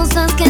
nos 24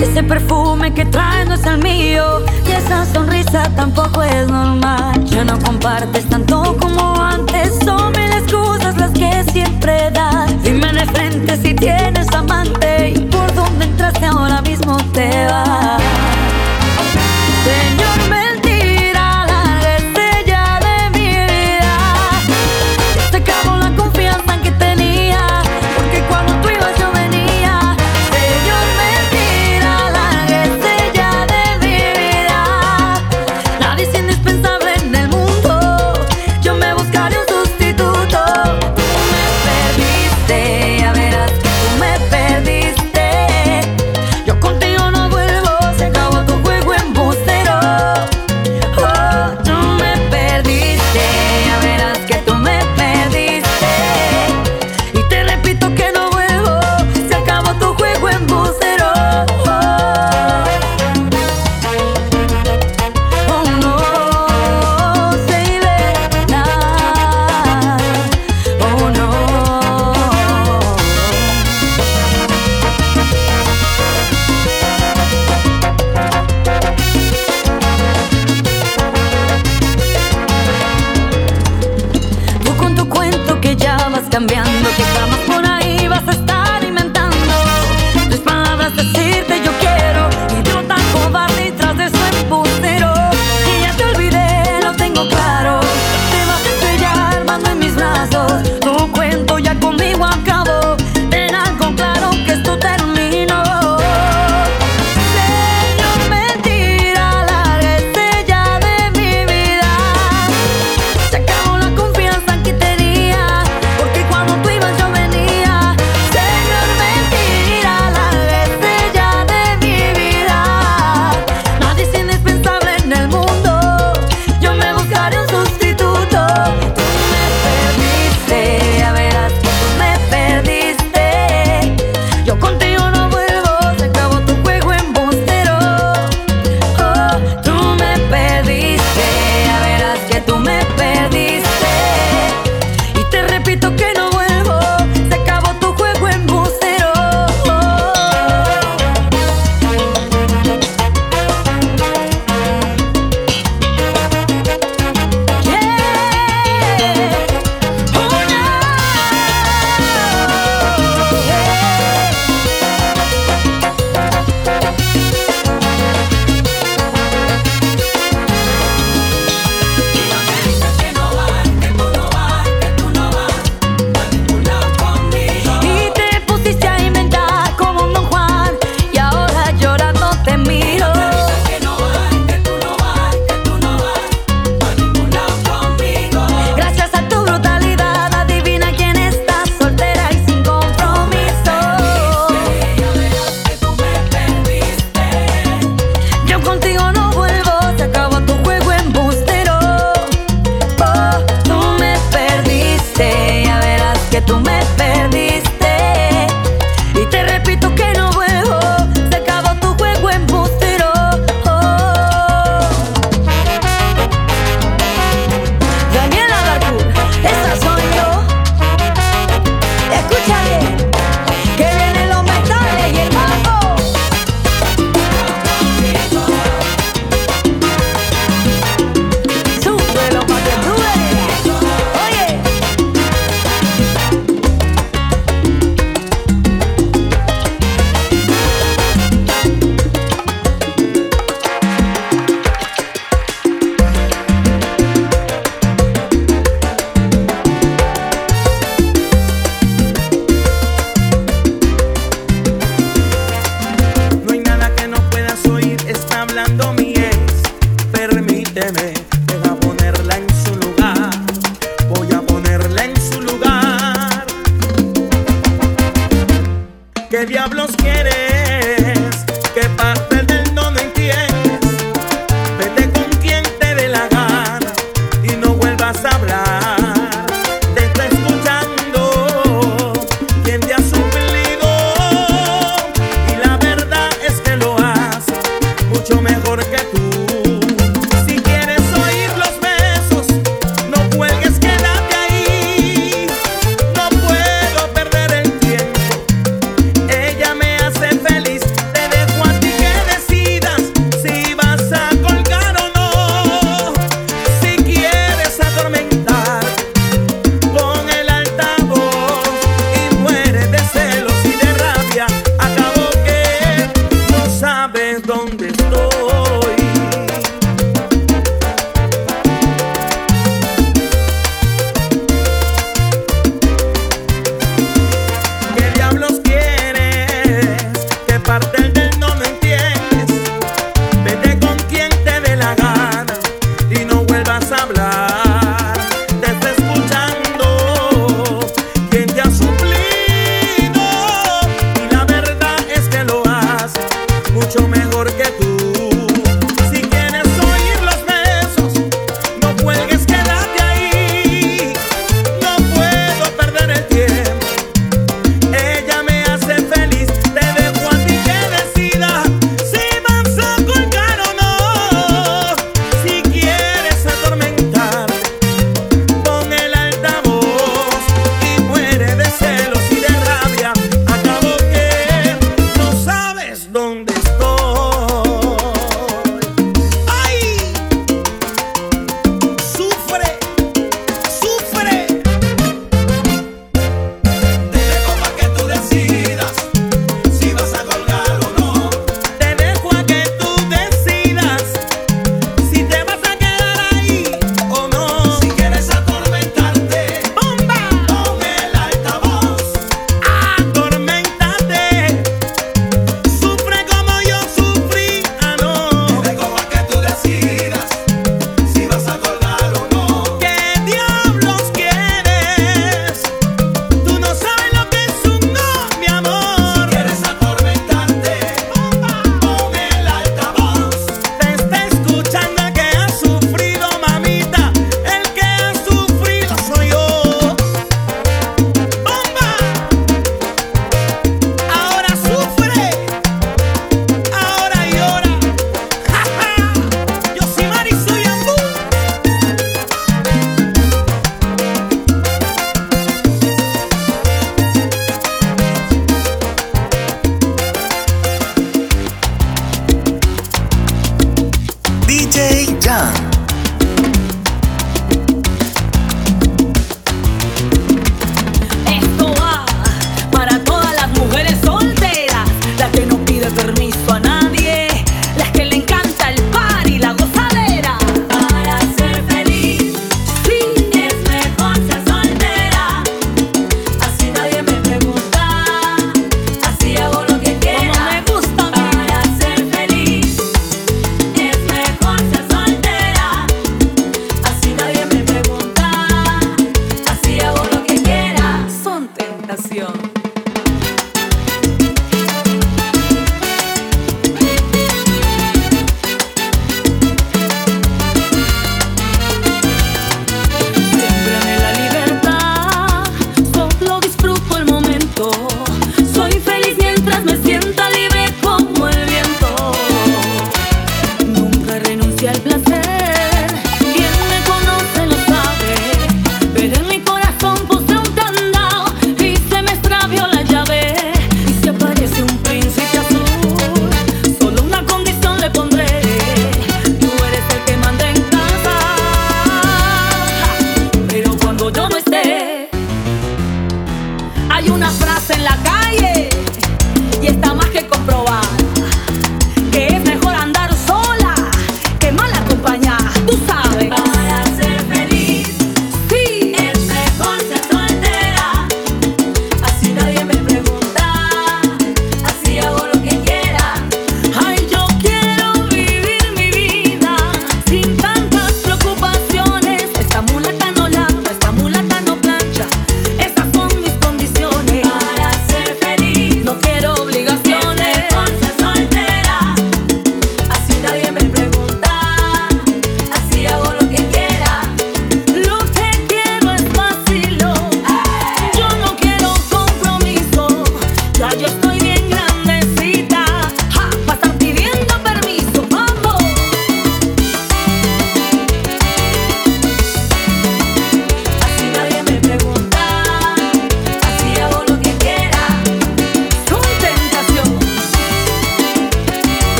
Ese perfume que traes no es el mío y esa sonrisa tampoco es normal. Ya no compartes tanto como antes, son mil excusas las que siempre das. Dime de frente si tienes amante y por dónde entraste ahora mismo te vas.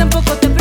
tampoco te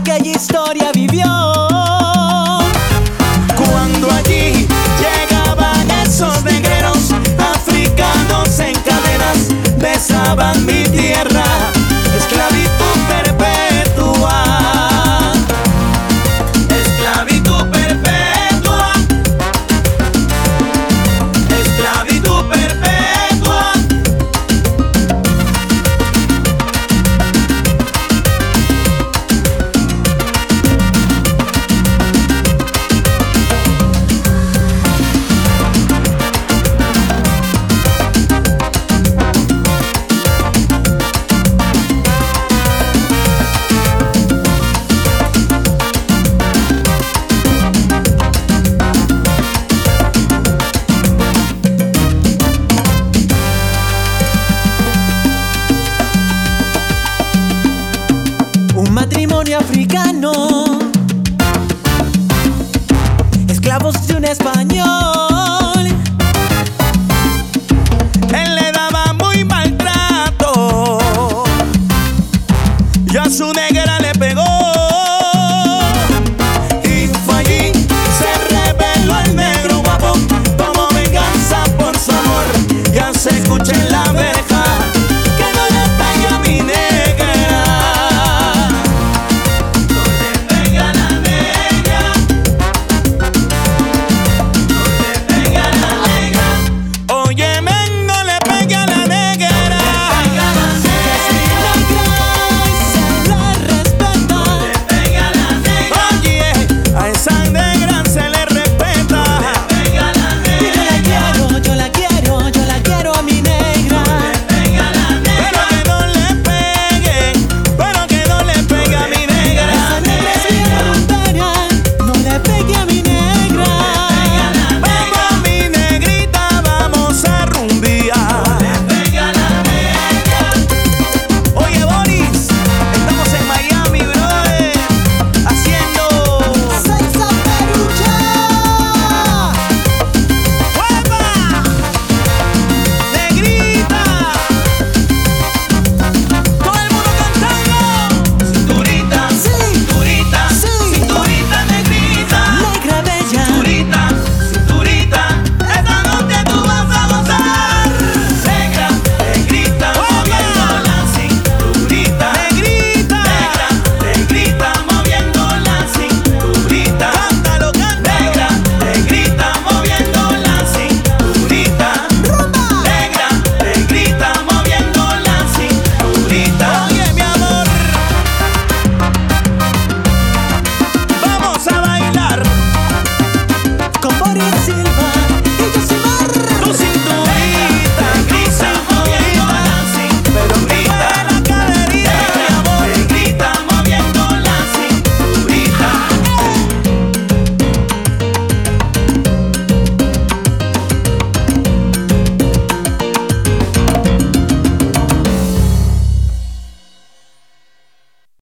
aquella historia vivió. Cuando allí llegaban esos negreros, africanos en cadenas, besaban mi tierra.